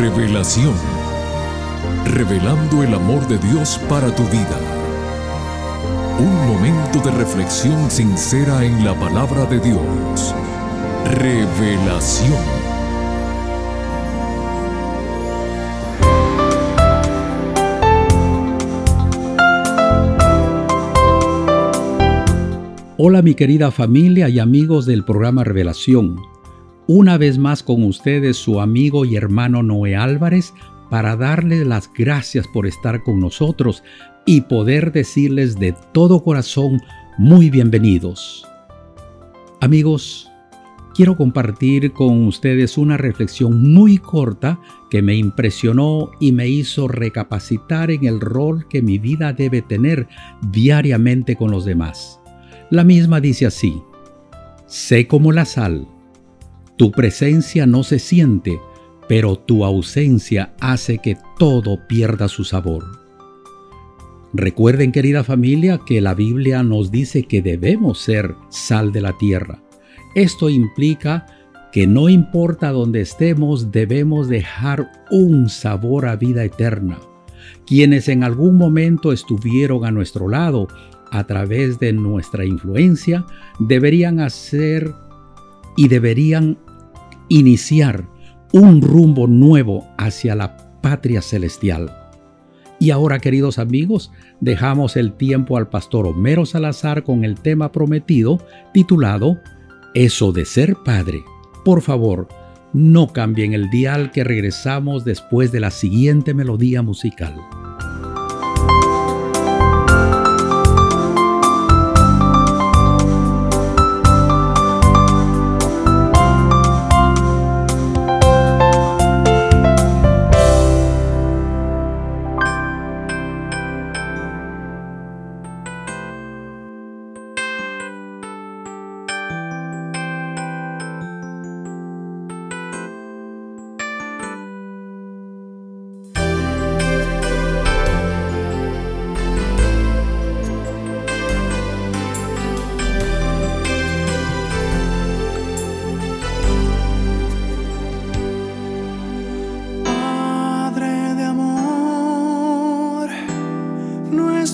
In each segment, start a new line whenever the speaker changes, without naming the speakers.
Revelación. Revelando el amor de Dios para tu vida. Un momento de reflexión sincera en la palabra de Dios. Revelación.
Hola mi querida familia y amigos del programa Revelación. Una vez más con ustedes su amigo y hermano Noé Álvarez para darles las gracias por estar con nosotros y poder decirles de todo corazón muy bienvenidos. Amigos, quiero compartir con ustedes una reflexión muy corta que me impresionó y me hizo recapacitar en el rol que mi vida debe tener diariamente con los demás. La misma dice así, sé como la sal, tu presencia no se siente, pero tu ausencia hace que todo pierda su sabor. Recuerden querida familia que la Biblia nos dice que debemos ser sal de la tierra. Esto implica que no importa dónde estemos, debemos dejar un sabor a vida eterna. Quienes en algún momento estuvieron a nuestro lado a través de nuestra influencia, deberían hacer y deberían iniciar un rumbo nuevo hacia la patria celestial. Y ahora, queridos amigos, dejamos el tiempo al pastor Homero Salazar con el tema prometido titulado Eso de ser padre. Por favor, no cambien el dial que regresamos después de la siguiente melodía musical.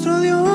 nuestro Dios.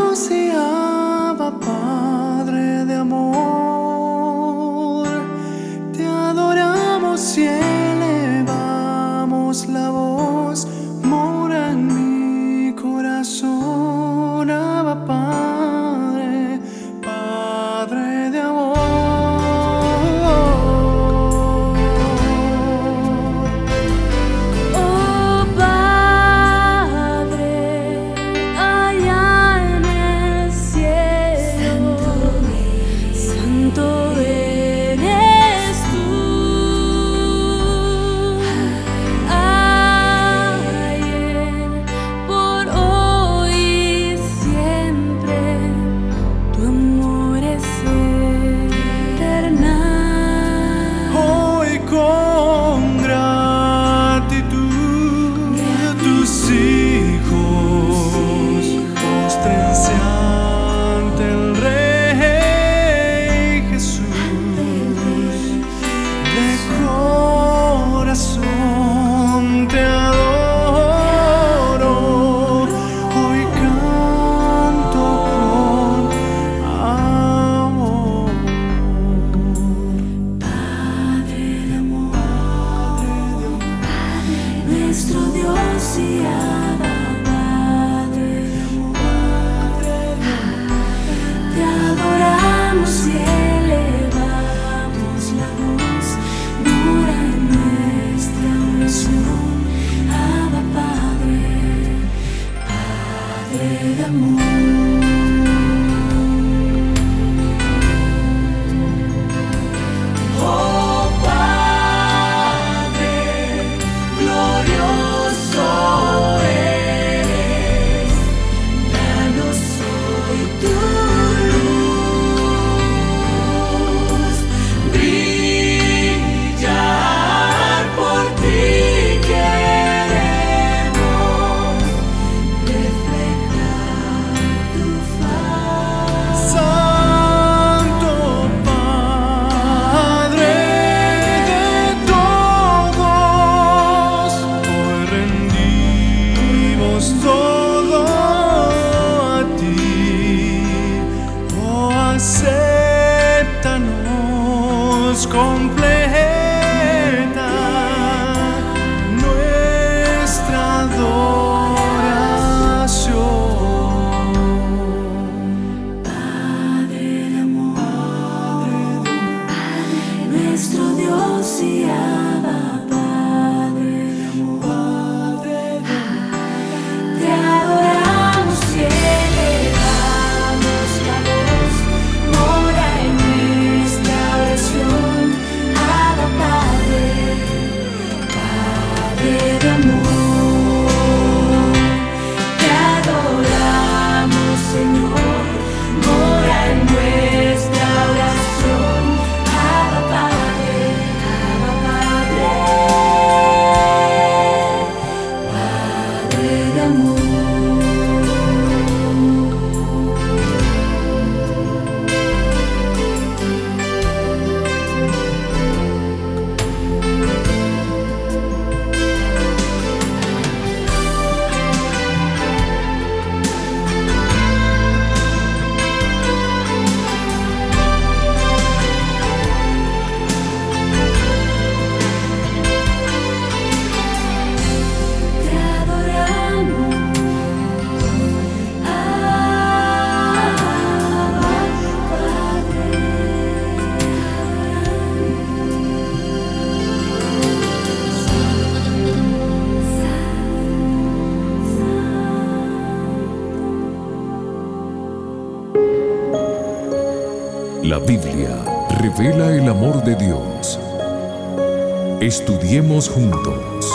nos completa. La el amor de Dios. Estudiemos juntos.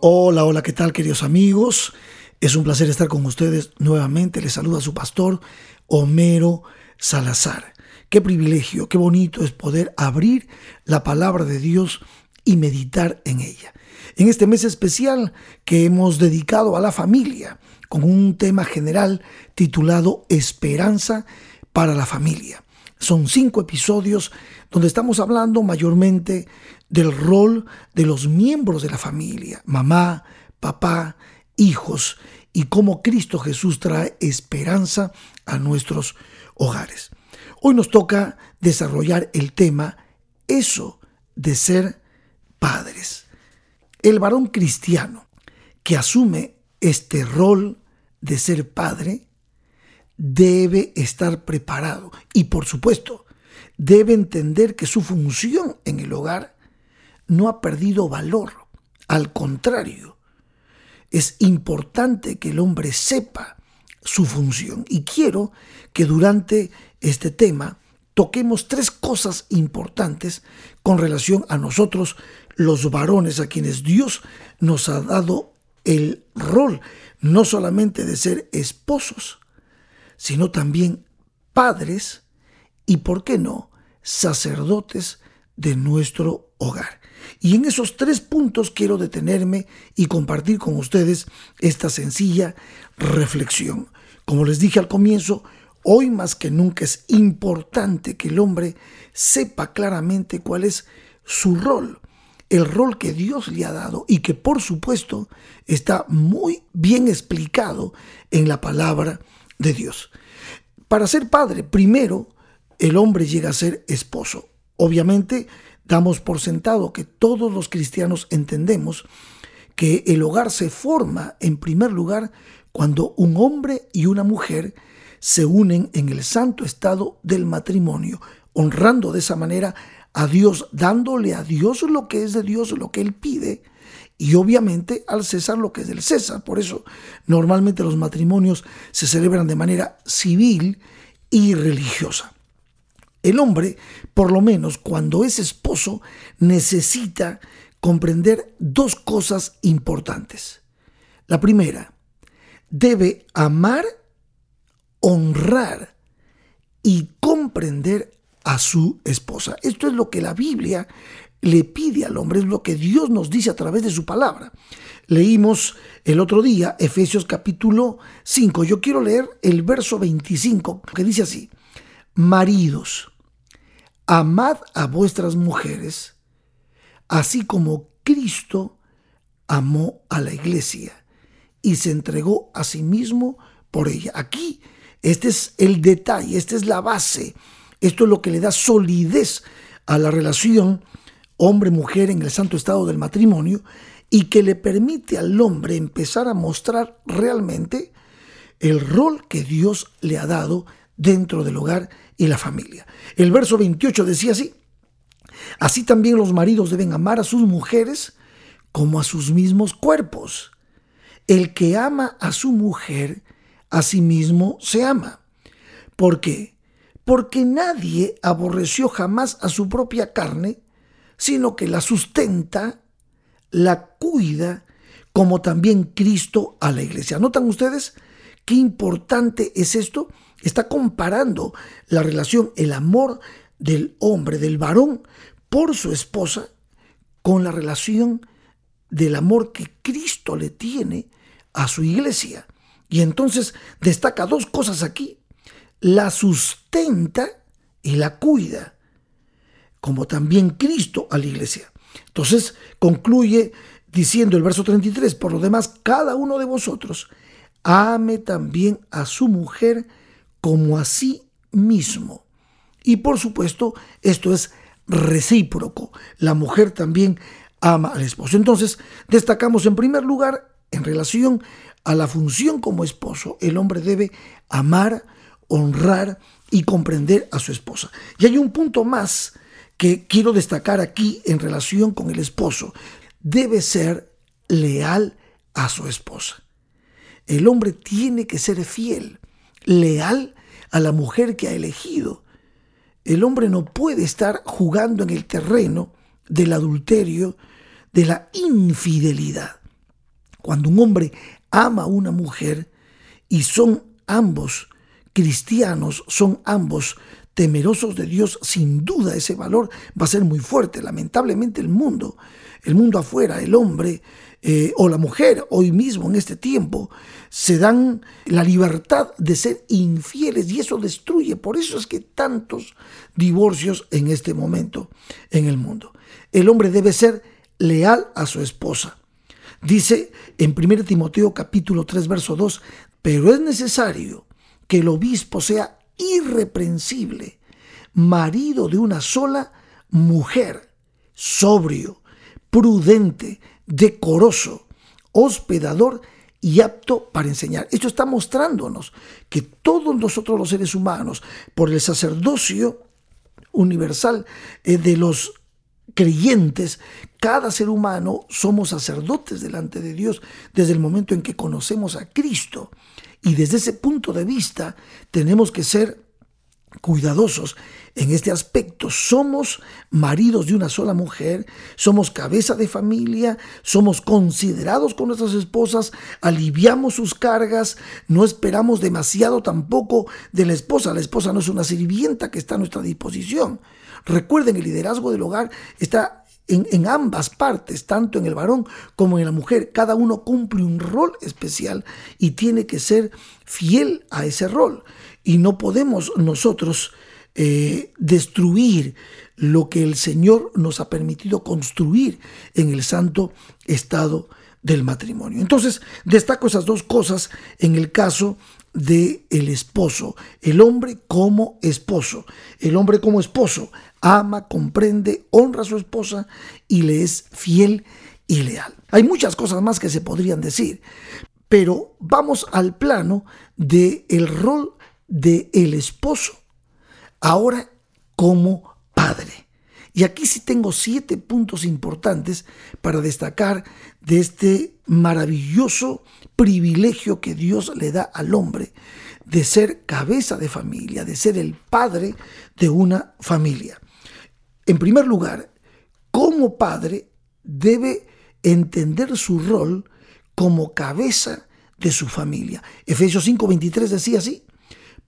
Hola, hola, ¿qué tal queridos amigos? Es un placer estar con ustedes nuevamente. Les saluda su pastor Homero Salazar. Qué privilegio, qué bonito es poder abrir la palabra de Dios y meditar en ella. En este mes especial que hemos dedicado a la familia, con un tema general titulado Esperanza para la familia. Son cinco episodios donde estamos hablando mayormente del rol de los miembros de la familia, mamá, papá, hijos, y cómo Cristo Jesús trae esperanza a nuestros hogares. Hoy nos toca desarrollar el tema eso de ser padres. El varón cristiano que asume este rol de ser padre debe estar preparado y por supuesto debe entender que su función en el hogar no ha perdido valor. Al contrario, es importante que el hombre sepa su función. Y quiero que durante este tema toquemos tres cosas importantes con relación a nosotros, los varones, a quienes Dios nos ha dado el rol no solamente de ser esposos, sino también padres y, ¿por qué no?, sacerdotes de nuestro hogar. Y en esos tres puntos quiero detenerme y compartir con ustedes esta sencilla reflexión. Como les dije al comienzo, hoy más que nunca es importante que el hombre sepa claramente cuál es su rol el rol que Dios le ha dado y que por supuesto está muy bien explicado en la palabra de Dios. Para ser padre, primero el hombre llega a ser esposo. Obviamente damos por sentado que todos los cristianos entendemos que el hogar se forma en primer lugar cuando un hombre y una mujer se unen en el santo estado del matrimonio, honrando de esa manera a Dios, dándole a Dios lo que es de Dios, lo que Él pide, y obviamente al César lo que es del César. Por eso normalmente los matrimonios se celebran de manera civil y religiosa. El hombre, por lo menos cuando es esposo, necesita comprender dos cosas importantes. La primera, debe amar, honrar y comprender a su esposa. Esto es lo que la Biblia le pide al hombre, es lo que Dios nos dice a través de su palabra. Leímos el otro día Efesios capítulo 5. Yo quiero leer el verso 25 que dice así, Maridos, amad a vuestras mujeres, así como Cristo amó a la iglesia y se entregó a sí mismo por ella. Aquí, este es el detalle, esta es la base, esto es lo que le da solidez a la relación hombre-mujer en el santo estado del matrimonio y que le permite al hombre empezar a mostrar realmente el rol que Dios le ha dado dentro del hogar y la familia. El verso 28 decía así, así también los maridos deben amar a sus mujeres como a sus mismos cuerpos. El que ama a su mujer, a sí mismo se ama. ¿Por qué? Porque nadie aborreció jamás a su propia carne, sino que la sustenta, la cuida, como también Cristo a la iglesia. ¿Notan ustedes qué importante es esto? Está comparando la relación, el amor del hombre, del varón, por su esposa, con la relación del amor que Cristo le tiene a su iglesia. Y entonces destaca dos cosas aquí. La sustenta y la cuida, como también Cristo a la iglesia. Entonces concluye diciendo el verso 33, por lo demás, cada uno de vosotros ame también a su mujer como a sí mismo. Y por supuesto, esto es recíproco. La mujer también ama al esposo. Entonces, destacamos en primer lugar, en relación a la función como esposo, el hombre debe amar, honrar y comprender a su esposa. Y hay un punto más que quiero destacar aquí en relación con el esposo. Debe ser leal a su esposa. El hombre tiene que ser fiel, leal a la mujer que ha elegido. El hombre no puede estar jugando en el terreno del adulterio, de la infidelidad. Cuando un hombre ama a una mujer y son ambos cristianos, son ambos temerosos de Dios, sin duda ese valor va a ser muy fuerte. Lamentablemente el mundo, el mundo afuera, el hombre eh, o la mujer hoy mismo en este tiempo, se dan la libertad de ser infieles y eso destruye. Por eso es que tantos divorcios en este momento en el mundo. El hombre debe ser leal a su esposa. Dice en 1 Timoteo capítulo 3 verso 2, pero es necesario que el obispo sea irreprensible, marido de una sola mujer, sobrio, prudente, decoroso, hospedador y apto para enseñar. Esto está mostrándonos que todos nosotros los seres humanos, por el sacerdocio universal eh, de los creyentes, cada ser humano somos sacerdotes delante de Dios desde el momento en que conocemos a Cristo. Y desde ese punto de vista tenemos que ser cuidadosos en este aspecto. Somos maridos de una sola mujer, somos cabeza de familia, somos considerados con nuestras esposas, aliviamos sus cargas, no esperamos demasiado tampoco de la esposa. La esposa no es una sirvienta que está a nuestra disposición. Recuerden, el liderazgo del hogar está en, ambas partes, tanto en el varón como en la mujer. Cada uno cumple un rol especial y tiene que ser fiel a ese rol. Y no podemos nosotros eh, destruir lo que el Señor nos ha permitido construir en el santo estado del matrimonio. Entonces, destaco esas dos cosas en el caso de el esposo, el hombre como esposo. El hombre como esposo ama, comprende, honra a su esposa y le es fiel y leal. Hay muchas cosas más que se podrían decir, pero vamos al plano de el rol de el esposo ahora como padre. Y aquí sí tengo siete puntos importantes para destacar de este maravilloso privilegio que Dios le da al hombre de ser cabeza de familia, de ser el padre de una familia. En primer lugar, como padre debe entender su rol como cabeza de su familia. Efesios 5:23 decía así,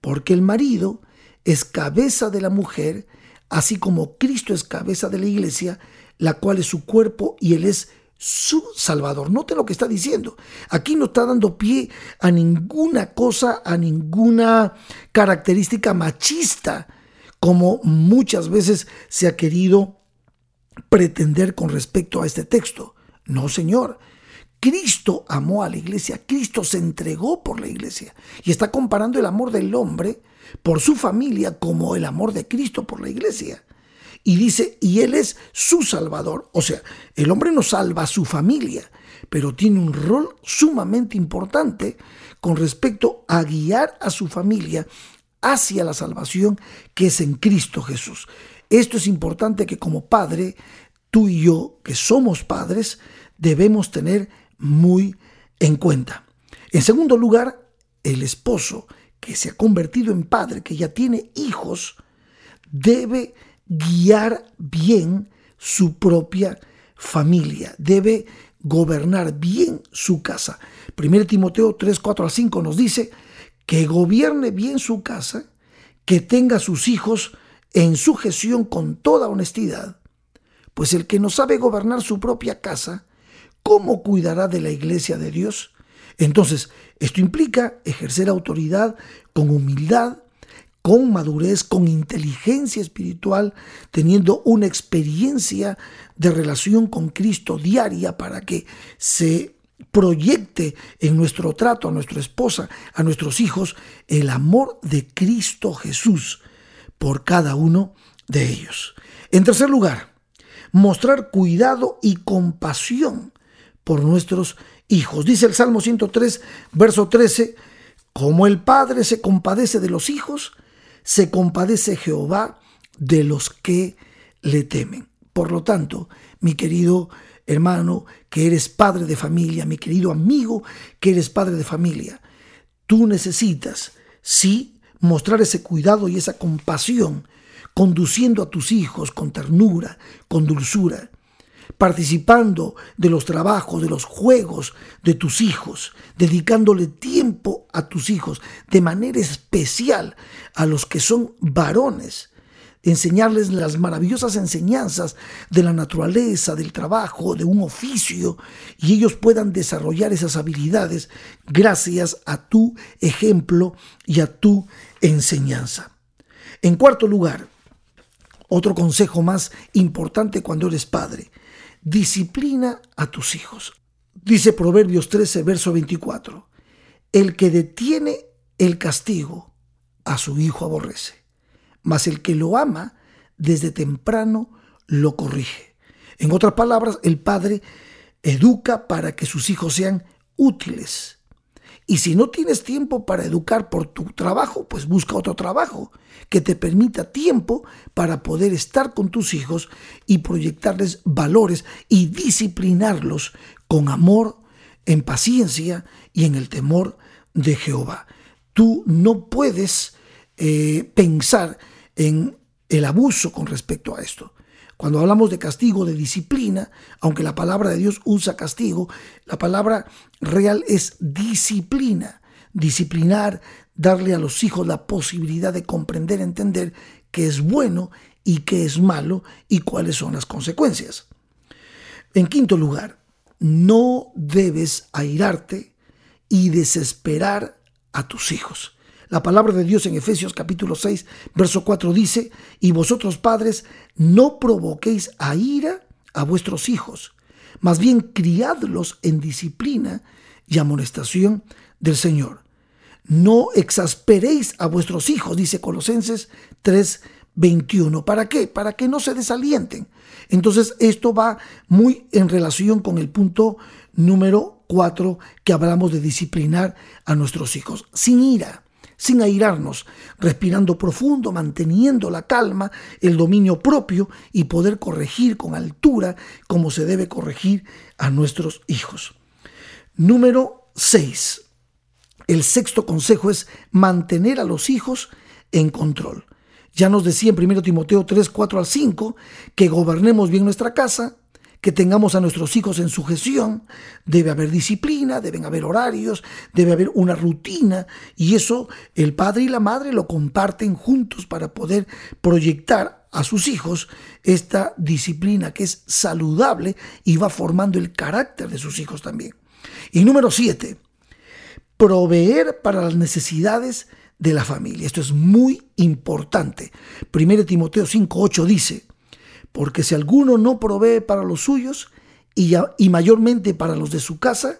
porque el marido es cabeza de la mujer, así como Cristo es cabeza de la iglesia, la cual es su cuerpo y él es su Salvador. Note lo que está diciendo. Aquí no está dando pie a ninguna cosa, a ninguna característica machista, como muchas veces se ha querido pretender con respecto a este texto. No, Señor. Cristo amó a la iglesia, Cristo se entregó por la iglesia y está comparando el amor del hombre por su familia como el amor de Cristo por la iglesia. Y dice, y Él es su Salvador. O sea, el hombre no salva a su familia, pero tiene un rol sumamente importante con respecto a guiar a su familia hacia la salvación que es en Cristo Jesús. Esto es importante que como padre, tú y yo, que somos padres, debemos tener muy en cuenta. En segundo lugar, el esposo que se ha convertido en padre, que ya tiene hijos, debe guiar bien su propia familia, debe gobernar bien su casa. 1 Timoteo 3, 4 al 5 nos dice que gobierne bien su casa, que tenga sus hijos en sujeción con toda honestidad, pues el que no sabe gobernar su propia casa, ¿cómo cuidará de la iglesia de Dios? Entonces, esto implica ejercer autoridad con humildad, con madurez, con inteligencia espiritual, teniendo una experiencia de relación con Cristo diaria para que se proyecte en nuestro trato a nuestra esposa, a nuestros hijos, el amor de Cristo Jesús por cada uno de ellos. En tercer lugar, mostrar cuidado y compasión por nuestros hijos. Dice el Salmo 103, verso 13, como el Padre se compadece de los hijos, se compadece Jehová de los que le temen. Por lo tanto, mi querido hermano, que eres padre de familia, mi querido amigo, que eres padre de familia, tú necesitas, sí, mostrar ese cuidado y esa compasión, conduciendo a tus hijos con ternura, con dulzura, participando de los trabajos, de los juegos de tus hijos, dedicándole tiempo a tus hijos, de manera especial a los que son varones, enseñarles las maravillosas enseñanzas de la naturaleza, del trabajo, de un oficio, y ellos puedan desarrollar esas habilidades gracias a tu ejemplo y a tu enseñanza. En cuarto lugar, otro consejo más importante cuando eres padre, disciplina a tus hijos. Dice Proverbios 13, verso 24, el que detiene el castigo a su hijo aborrece, mas el que lo ama desde temprano lo corrige. En otras palabras, el padre educa para que sus hijos sean útiles y si no tienes tiempo para educar por tu trabajo, pues busca otro trabajo que te permita tiempo para poder estar con tus hijos y proyectarles valores y disciplinarlos con amor, en paciencia y en el temor de Jehová. Tú no puedes eh, pensar en el abuso con respecto a esto. Cuando hablamos de castigo, de disciplina, aunque la palabra de Dios usa castigo, la palabra real es disciplina. Disciplinar, darle a los hijos la posibilidad de comprender, entender qué es bueno y qué es malo y cuáles son las consecuencias. En quinto lugar, no debes airarte y desesperar a tus hijos. La palabra de Dios en Efesios capítulo 6, verso 4 dice, y vosotros padres, no provoquéis a ira a vuestros hijos, más bien criadlos en disciplina y amonestación del Señor. No exasperéis a vuestros hijos, dice Colosenses 3, 21. ¿Para qué? Para que no se desalienten. Entonces esto va muy en relación con el punto número 4 que hablamos de disciplinar a nuestros hijos. Sin ira sin airarnos, respirando profundo, manteniendo la calma, el dominio propio y poder corregir con altura como se debe corregir a nuestros hijos. Número 6. El sexto consejo es mantener a los hijos en control. Ya nos decía en 1 Timoteo 3, 4 al 5 que gobernemos bien nuestra casa, que tengamos a nuestros hijos en sujeción, debe haber disciplina, deben haber horarios, debe haber una rutina y eso el padre y la madre lo comparten juntos para poder proyectar a sus hijos esta disciplina que es saludable y va formando el carácter de sus hijos también. Y número siete, proveer para las necesidades de la familia. Esto es muy importante. 1 Timoteo 5.8 dice, porque si alguno no provee para los suyos, y, mayormente para los de su casa,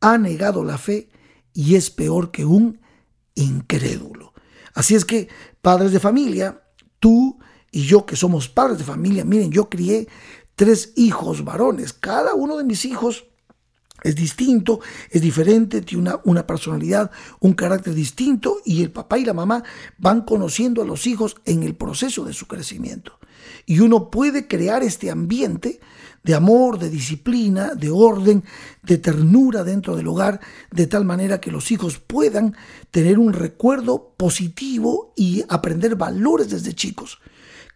ha negado la fe y es peor que un incrédulo. Así es que, padres de familia, tú y yo que somos padres de familia, miren, yo crié tres hijos varones. Cada uno de mis hijos es distinto, es diferente, tiene una, personalidad, un carácter distinto y el papá y la mamá van conociendo a los hijos en el proceso de su crecimiento. Y uno puede crear este ambiente de amor, de disciplina, de orden, de ternura dentro del hogar, de tal manera que los hijos puedan tener un recuerdo positivo y aprender valores desde chicos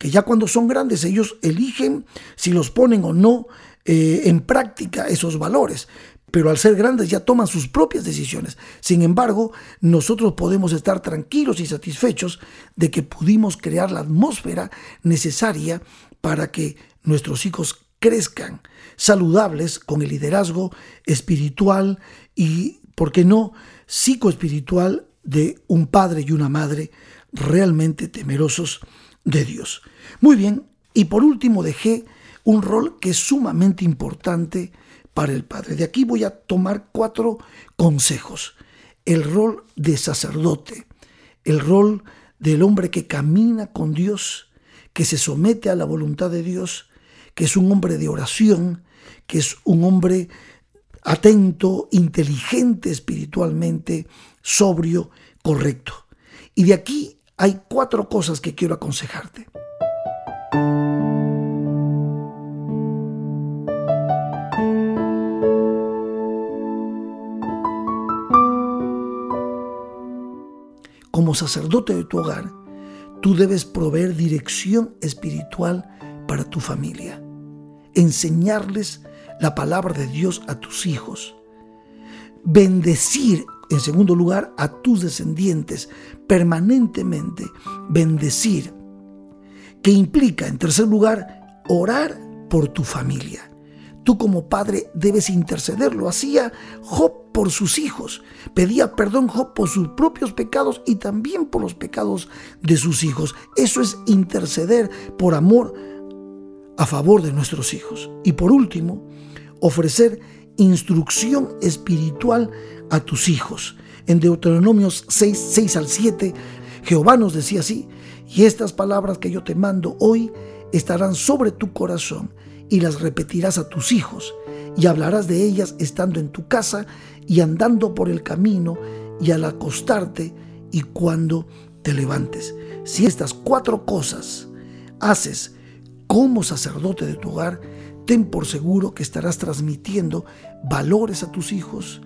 que ya cuando son grandes ellos eligen si los ponen o no eh, en práctica esos valores. Pero al ser grandes ya toman sus propias decisiones. Sin embargo, nosotros podemos estar tranquilos y satisfechos de que pudimos crear la atmósfera necesaria para que nuestros hijos crezcan saludables con el liderazgo espiritual y, ¿por qué no?, psicoespiritual de un padre y una madre realmente temerosos de Dios. Muy bien, y por último dejé un rol que es sumamente importante para el Padre. De aquí voy a tomar cuatro consejos. El rol de sacerdote, el rol del hombre que camina con Dios, que se somete a la voluntad de Dios, que es un hombre de oración, que es un hombre atento, inteligente espiritualmente, sobrio, correcto. Y de aquí hay cuatro cosas que quiero aconsejarte. Como sacerdote de tu hogar, tú debes proveer dirección espiritual para tu familia, enseñarles la palabra de Dios a tus hijos, bendecir en segundo lugar, a tus descendientes permanentemente bendecir, que implica, en tercer lugar, orar por tu familia. Tú como padre debes interceder. Lo hacía Job por sus hijos. Pedía perdón Job por sus propios pecados y también por los pecados de sus hijos. Eso es interceder por amor a favor de nuestros hijos. Y por último, ofrecer instrucción espiritual a tus hijos. En Deuteronomios 6, 6 al 7, Jehová nos decía así, y estas palabras que yo te mando hoy estarán sobre tu corazón y las repetirás a tus hijos y hablarás de ellas estando en tu casa y andando por el camino y al acostarte y cuando te levantes. Si estas cuatro cosas haces como sacerdote de tu hogar, ten por seguro que estarás transmitiendo valores a tus hijos,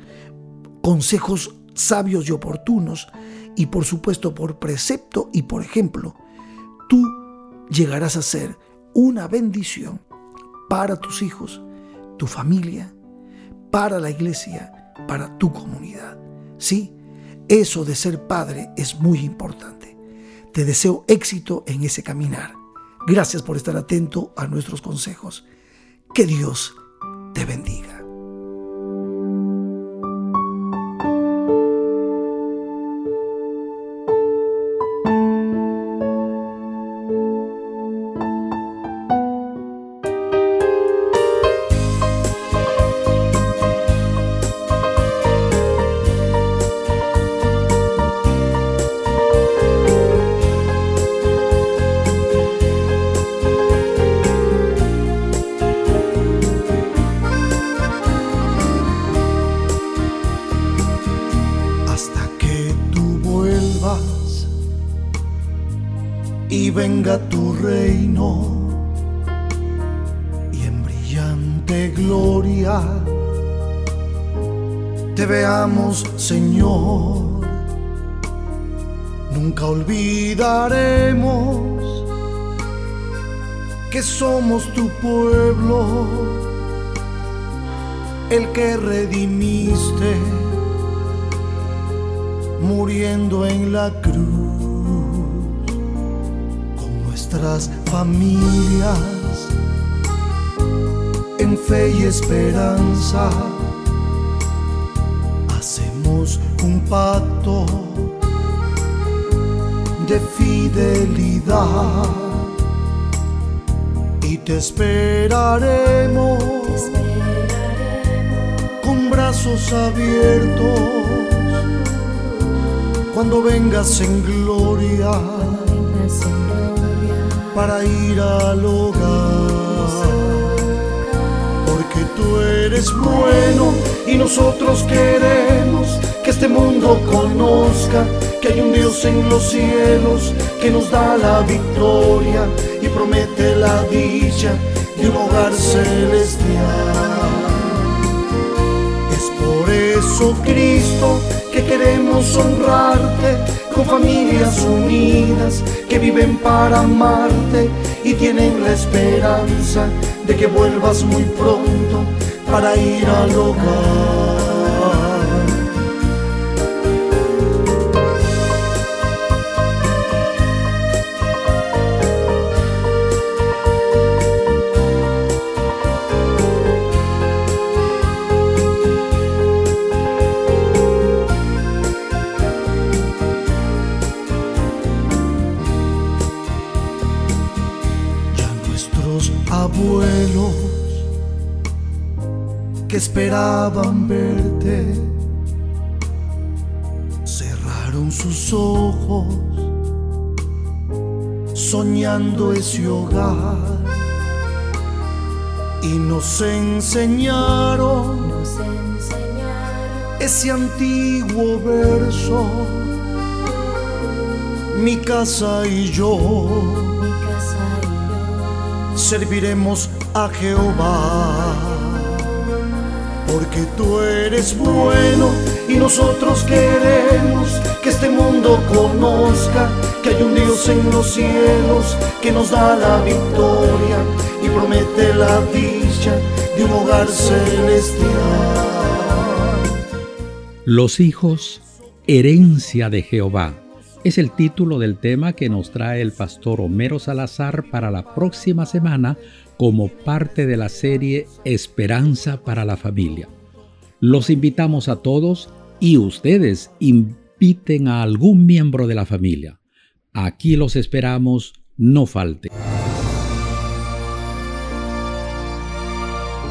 consejos sabios y oportunos, y por supuesto por precepto y por ejemplo, tú llegarás a ser una bendición para tus hijos, tu familia, para la iglesia, para tu comunidad. Sí, eso de ser padre es muy importante. Te deseo éxito en ese caminar. Gracias por estar atento a nuestros consejos. Que Dios te bendiga. El que redimiste muriendo en la cruz nuestras familias en fe y esperanza. Hacemos un pacto de fidelidad y te esperaremos. brazos abiertos cuando vengas en gloria para ir al hogar. Porque tú eres bueno y nosotros queremos que este mundo conozca que hay un Dios en los cielos que nos da la victoria promete la dicha de un hogar celestial. Es por eso, Cristo, que queremos honrarte con familias unidas que viven para amarte y tienen la esperanza de que vuelvas muy pronto para ir al hogar. Que esperaban verte. Cerraron sus ojos soñando ese hogar. Y nos enseñaron, ese antiguo verso. Mi casa y yo serviremos a Jehová. Porque tú eres bueno y nosotros queremos que este mundo conozca que hay un Dios en los cielos que nos da la victoria y promete la dicha de un hogar celestial.
Los hijos, herencia de Jehová es el título del tema que nos trae el pastor Homero Salazar para la próxima semana como parte de la serie Esperanza para la Familia. Los invitamos a todos y ustedes inviten a algún miembro de la familia. Aquí los esperamos, no falte.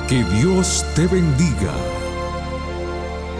Que Dios te bendiga.